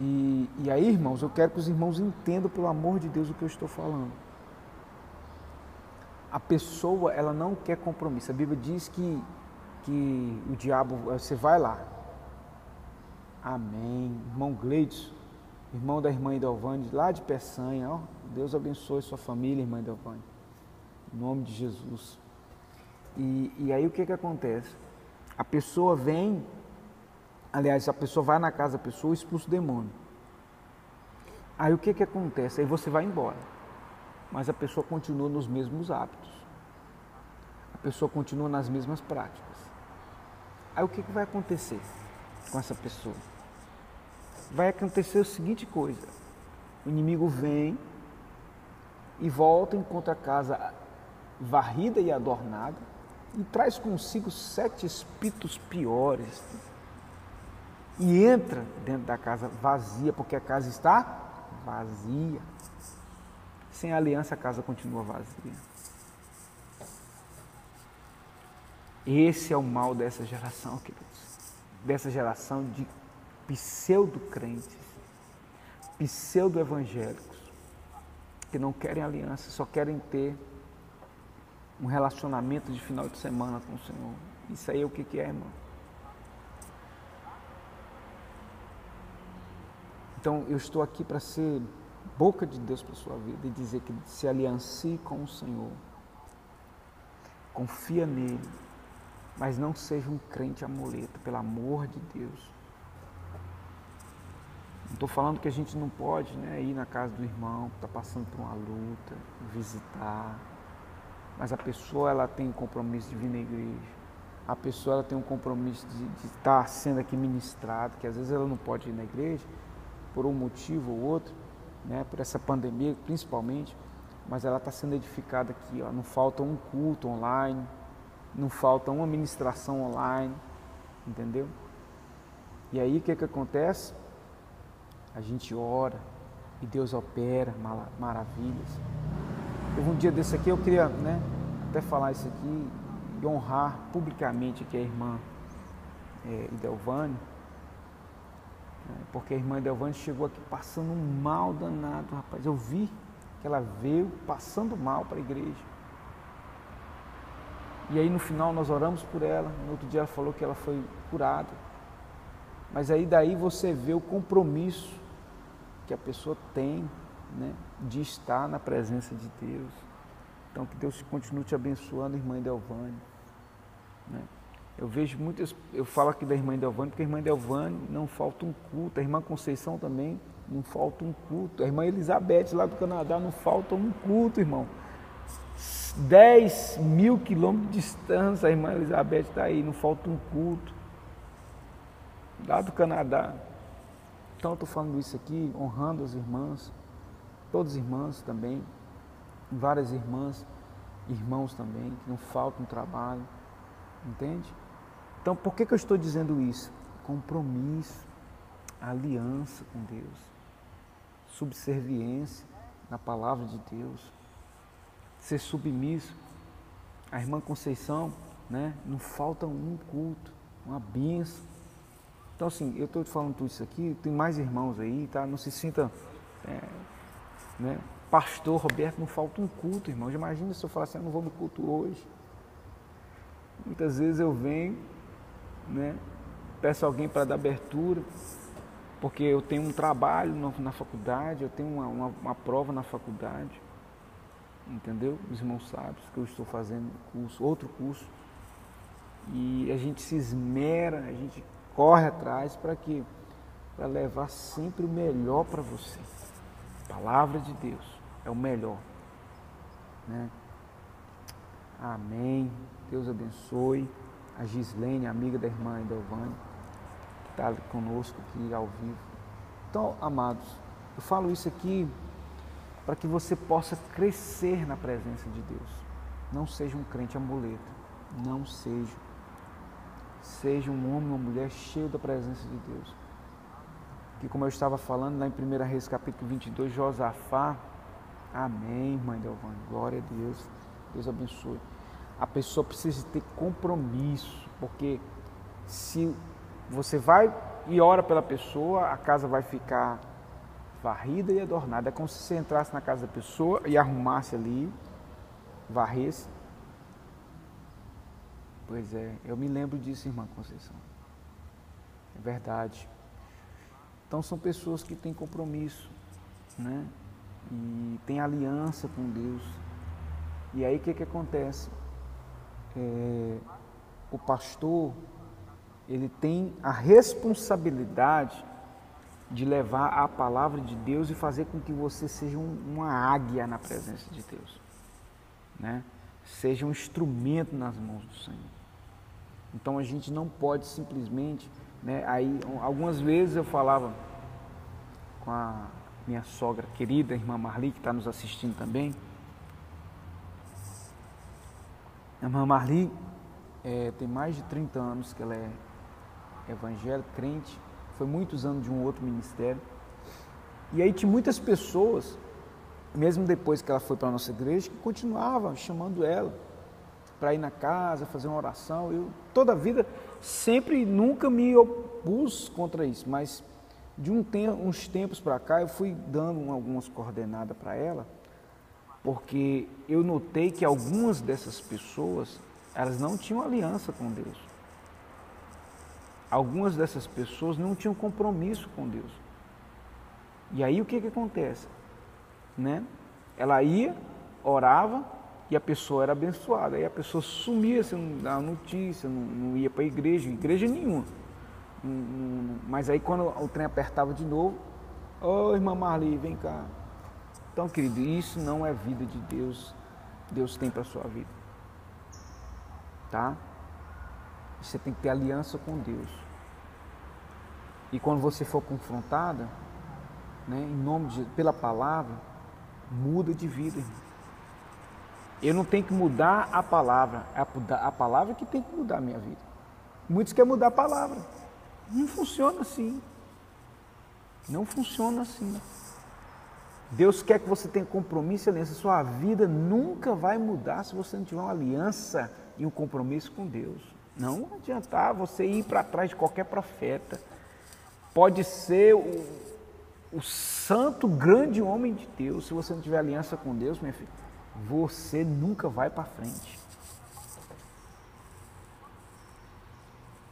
A: E, e aí, irmãos, eu quero que os irmãos entendam, pelo amor de Deus, o que eu estou falando. A pessoa, ela não quer compromisso. A Bíblia diz que, que o diabo, você vai lá. Amém. Irmão Gleides, irmão da irmã Idelvane, lá de Peçanha, ó, Deus abençoe sua família, irmã Idelvane. Em nome de Jesus. E, e aí o que, que acontece? A pessoa vem Aliás, a pessoa vai na casa da pessoa e expulsa o demônio. Aí o que, que acontece? Aí você vai embora. Mas a pessoa continua nos mesmos hábitos. A pessoa continua nas mesmas práticas. Aí o que, que vai acontecer com essa pessoa? Vai acontecer a seguinte coisa: o inimigo vem e volta, encontra a casa varrida e adornada e traz consigo sete espíritos piores e entra dentro da casa vazia, porque a casa está vazia. Sem aliança, a casa continua vazia. Esse é o mal dessa geração, queridos. Dessa geração de pseudo-crentes, pseudo-evangélicos, que não querem aliança, só querem ter um relacionamento de final de semana com o Senhor. Isso aí é o que, é, irmão? Então eu estou aqui para ser boca de Deus para a sua vida e dizer que se aliancie com o Senhor. Confia nele, mas não seja um crente amoleta, pelo amor de Deus. Estou falando que a gente não pode né, ir na casa do irmão que está passando por uma luta, visitar. Mas a pessoa ela tem um compromisso de vir na igreja. A pessoa ela tem um compromisso de, de estar sendo aqui ministrado, que às vezes ela não pode ir na igreja, por um motivo ou outro, né, por essa pandemia principalmente, mas ela está sendo edificada aqui. Ó. Não falta um culto online, não falta uma ministração online, entendeu? E aí o que, que acontece? A gente ora e Deus opera maravilhas. Houve um dia desse aqui, eu queria né, até falar isso aqui e honrar publicamente aqui a irmã é, Idelvane né? Porque a irmã Delvane chegou aqui passando um mal danado, rapaz. Eu vi que ela veio passando mal para a igreja. E aí no final nós oramos por ela. No outro dia ela falou que ela foi curada. Mas aí daí você vê o compromisso que a pessoa tem né, de estar na presença de Deus. Então que Deus continue te abençoando, irmã Delvane. Né? Eu vejo muitas, eu falo aqui da irmã Delvane, porque a irmã Delvane não falta um culto, a irmã Conceição também não falta um culto, a irmã Elizabeth lá do Canadá não falta um culto, irmão. 10 mil quilômetros de distância, a irmã Elizabeth está aí, não falta um culto. Lá do Canadá. Então eu estou falando isso aqui, honrando as irmãs, todas as irmãs também, várias irmãs, irmãos também, que não faltam trabalho, entende? Então, por que, que eu estou dizendo isso? Compromisso, aliança com Deus, subserviência na palavra de Deus, ser submisso. A irmã Conceição, né, não falta um culto, uma benção. Então, assim, eu estou falando tudo isso aqui, tem mais irmãos aí, tá? Não se sinta. É, né? Pastor Roberto, não falta um culto, irmão. Imagina se eu falar assim, eu não vou no culto hoje. Muitas vezes eu venho, né? Peço alguém para dar abertura, porque eu tenho um trabalho na faculdade, eu tenho uma, uma, uma prova na faculdade, entendeu? Os irmãos sabem que eu estou fazendo curso, outro curso, e a gente se esmera, a gente corre atrás para que para levar sempre o melhor para você. A palavra de Deus é o melhor, né? Amém. Deus abençoe a Gislene, amiga da irmã Edelvane, que está conosco aqui ao vivo. Então, amados, eu falo isso aqui para que você possa crescer na presença de Deus. Não seja um crente amuleto, não seja. Seja um homem ou mulher cheio da presença de Deus. Que como eu estava falando lá em 1 Reis capítulo 22, Josafá, amém, mãe Delvane, glória a Deus, Deus abençoe. A pessoa precisa ter compromisso, porque se você vai e ora pela pessoa, a casa vai ficar varrida e adornada. É como se você entrasse na casa da pessoa e arrumasse ali, varresse. Pois é, eu me lembro disso, irmã Conceição. É verdade. Então são pessoas que têm compromisso, né? E têm aliança com Deus. E aí o que, que acontece? É, o pastor ele tem a responsabilidade de levar a palavra de Deus e fazer com que você seja um, uma águia na presença de Deus, né? Seja um instrumento nas mãos do Senhor. Então a gente não pode simplesmente, né? Aí algumas vezes eu falava com a minha sogra querida, a irmã Marli, que está nos assistindo também. A irmã Marli é, tem mais de 30 anos que ela é evangélico, crente, foi muitos anos de um outro ministério. E aí tinha muitas pessoas, mesmo depois que ela foi para a nossa igreja, que continuavam chamando ela para ir na casa, fazer uma oração. Eu, toda a vida, sempre, nunca me opus contra isso, mas de um tempo, uns tempos para cá, eu fui dando algumas coordenadas para ela, porque eu notei que algumas dessas pessoas, elas não tinham aliança com Deus algumas dessas pessoas não tinham compromisso com Deus. E aí o que, que acontece? Né? Ela ia, orava e a pessoa era abençoada. Aí a pessoa sumia, você não dava notícia, não, não ia para a igreja, igreja nenhuma. Mas aí quando o trem apertava de novo, ô oh, irmã Marli, vem cá. Então, querido, isso não é vida de Deus. Deus tem para sua vida. Tá? Você tem que ter aliança com Deus. E quando você for confrontada, né, em nome de, pela palavra, muda de vida. Irmão. Eu não tenho que mudar a palavra, a, a palavra que tem que mudar a minha vida. Muitos querem mudar a palavra. Não funciona assim. Não funciona assim. Deus quer que você tenha compromisso e aliança. Sua vida nunca vai mudar se você não tiver uma aliança e um compromisso com Deus. Não adiantar você ir para trás de qualquer profeta. Pode ser o, o santo grande homem de Deus. Se você não tiver aliança com Deus, minha filha, você nunca vai para frente.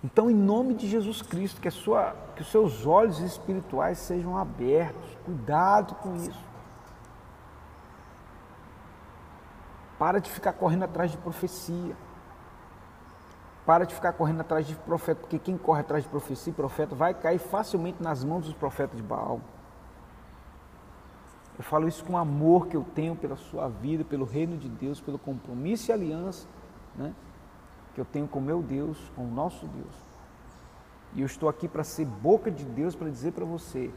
A: Então, em nome de Jesus Cristo, que, sua, que os seus olhos espirituais sejam abertos. Cuidado com isso. Para de ficar correndo atrás de profecia. Para de ficar correndo atrás de profeta, porque quem corre atrás de profecia e profeta vai cair facilmente nas mãos dos profetas de Baal. Eu falo isso com o amor que eu tenho pela sua vida, pelo reino de Deus, pelo compromisso e aliança né, que eu tenho com meu Deus, com o nosso Deus. E eu estou aqui para ser boca de Deus para dizer para você: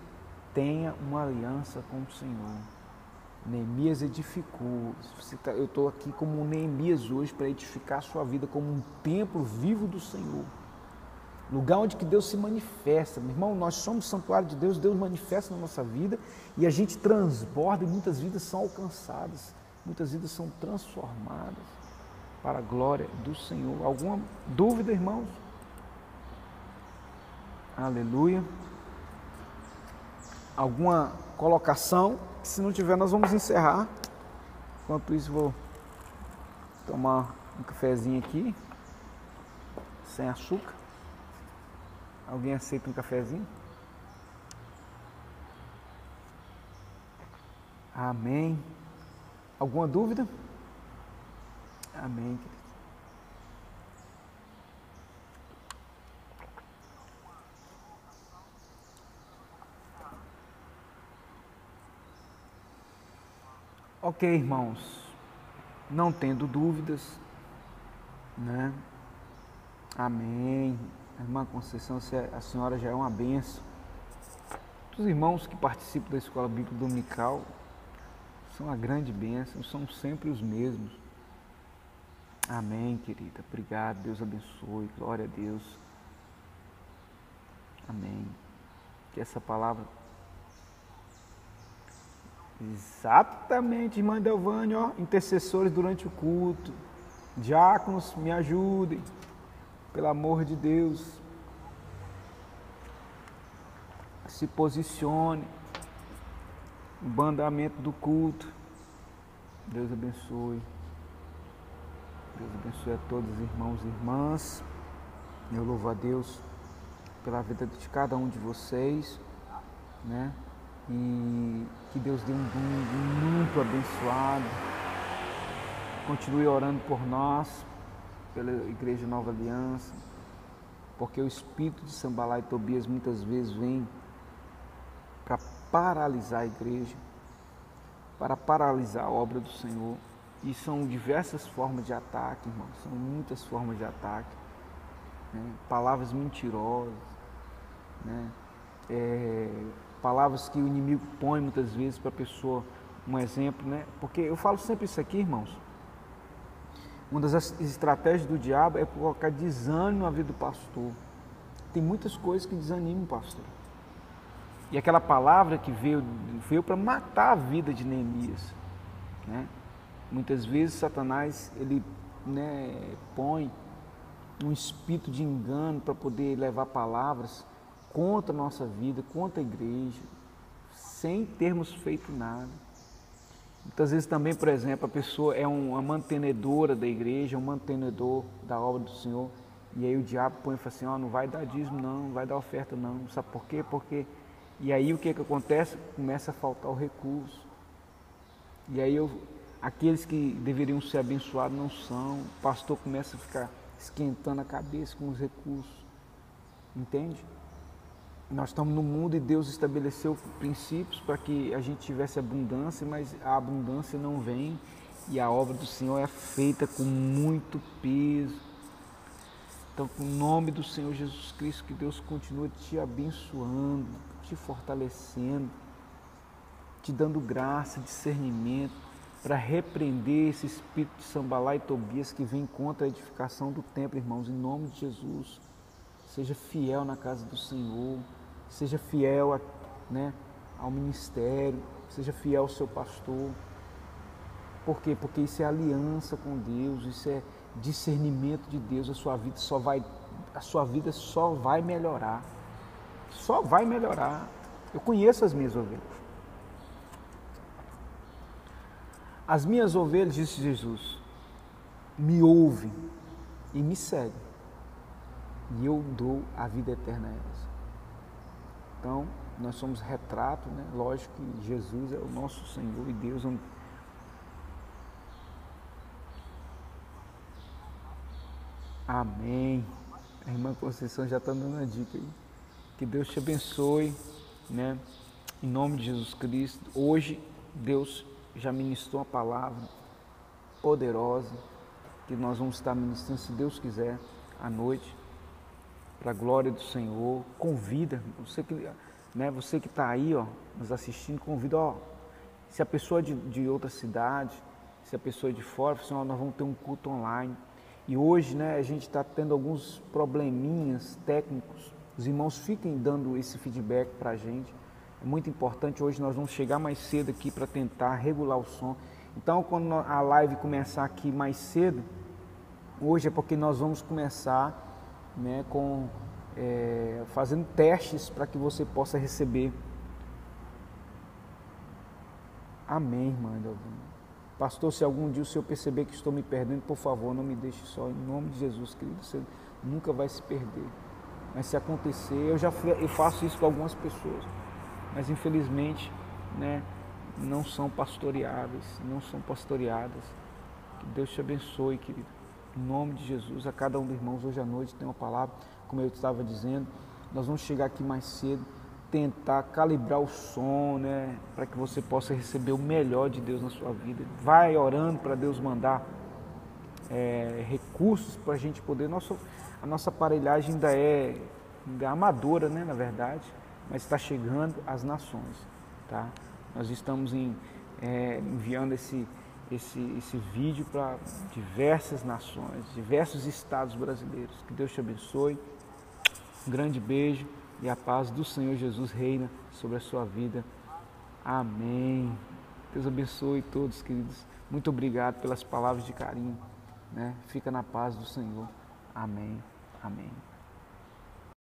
A: tenha uma aliança com o Senhor. Neemias edificou. Tá, eu estou aqui como Neemias hoje para edificar a sua vida como um templo vivo do Senhor. Lugar onde que Deus se manifesta. Meu irmão, nós somos santuário de Deus, Deus manifesta na nossa vida e a gente transborda e muitas vidas são alcançadas, muitas vidas são transformadas para a glória do Senhor. Alguma dúvida, irmãos? Aleluia. Alguma colocação? Se não tiver, nós vamos encerrar. Enquanto isso, vou tomar um cafezinho aqui, sem açúcar. Alguém aceita um cafezinho? Amém. Alguma dúvida? Amém, querido. Ok, irmãos, não tendo dúvidas, né? Amém. Irmã Conceição, a senhora já é uma benção. Os irmãos que participam da Escola Bíblica Dominical são uma grande bênção, são sempre os mesmos. Amém, querida. Obrigado. Deus abençoe. Glória a Deus. Amém. Que essa palavra. Exatamente, irmã Delvane, ó, intercessores durante o culto. Diáconos, me ajudem. Pelo amor de Deus. Se posicione. Bandamento do culto. Deus abençoe. Deus abençoe a todos os irmãos e irmãs. Eu louvo a Deus pela vida de cada um de vocês, né? E que Deus dê um domingo muito abençoado. Continue orando por nós, pela Igreja Nova Aliança, porque o espírito de Sambalá e Tobias muitas vezes vem para paralisar a igreja, para paralisar a obra do Senhor. E são diversas formas de ataque, irmão. São muitas formas de ataque. Né? Palavras mentirosas. Né? É, palavras que o inimigo põe muitas vezes para a pessoa. Um exemplo, né? Porque eu falo sempre isso aqui, irmãos. Uma das estratégias do diabo é colocar desânimo na vida do pastor. Tem muitas coisas que desanimam o pastor. E aquela palavra que veio, veio para matar a vida de Neemias. Né? Muitas vezes Satanás ele né, põe um espírito de engano para poder levar palavras contra a nossa vida, contra a igreja, sem termos feito nada. Muitas vezes também, por exemplo, a pessoa é uma mantenedora da igreja, um mantenedor da obra do Senhor, e aí o diabo põe e fala assim, ó, oh, não vai dar dízimo não, não vai dar oferta não, sabe por quê? Porque, e aí o que que acontece? Começa a faltar o recurso. E aí eu, aqueles que deveriam ser abençoados não são. O pastor começa a ficar esquentando a cabeça com os recursos. Entende? Nós estamos no mundo e Deus estabeleceu princípios para que a gente tivesse abundância, mas a abundância não vem e a obra do Senhor é feita com muito peso. Então, com o nome do Senhor Jesus Cristo, que Deus continue te abençoando, te fortalecendo, te dando graça, discernimento, para repreender esse espírito de Sambalá e Tobias que vem contra a edificação do templo, irmãos, em nome de Jesus. Seja fiel na casa do Senhor, seja fiel a, né, ao ministério, seja fiel ao seu pastor. Por quê? Porque isso é aliança com Deus, isso é discernimento de Deus, a sua vida só vai a sua vida só vai melhorar. Só vai melhorar. Eu conheço as minhas ovelhas. As minhas ovelhas, disse Jesus, me ouvem e me seguem, e eu dou a vida eterna a elas. Então, nós somos retrato, né? lógico que Jesus é o nosso Senhor e Deus. É Amém. A irmã Conceição já está dando a dica aí. Que Deus te abençoe, né? Em nome de Jesus Cristo. Hoje, Deus já ministrou uma palavra poderosa que nós vamos estar ministrando, se Deus quiser, à noite, para a glória do Senhor. Convida, você que né, você que está aí, ó, nos assistindo, convida, ó, se a pessoa é de, de outra cidade, se a pessoa é de fora, assim, ó, nós vamos ter um culto online. E hoje, né, a gente está tendo alguns probleminhas técnicos. Os irmãos fiquem dando esse feedback para a gente é muito importante. Hoje nós vamos chegar mais cedo aqui para tentar regular o som. Então, quando a live começar aqui mais cedo, hoje é porque nós vamos começar né, com é, fazendo testes para que você possa receber. Amém, irmã Pastor, se algum dia o Senhor perceber que estou me perdendo, por favor, não me deixe só. Em nome de Jesus, querido, você nunca vai se perder. Mas se acontecer, eu já eu faço isso com algumas pessoas mas infelizmente né, não são pastoreáveis, não são pastoreadas. Que Deus te abençoe, querido. Em nome de Jesus, a cada um dos irmãos, hoje à noite tem uma palavra, como eu estava dizendo, nós vamos chegar aqui mais cedo, tentar calibrar o som, né, para que você possa receber o melhor de Deus na sua vida. Vai orando para Deus mandar é, recursos para a gente poder. Nosso, a nossa aparelhagem ainda é, é amadora, né, na verdade mas está chegando às nações. Tá? Nós estamos em, é, enviando esse, esse, esse vídeo para diversas nações, diversos estados brasileiros. Que Deus te abençoe. Um grande beijo e a paz do Senhor Jesus reina sobre a sua vida. Amém. Deus abençoe todos, queridos. Muito obrigado pelas palavras de carinho. Né? Fica na paz do Senhor. Amém. Amém.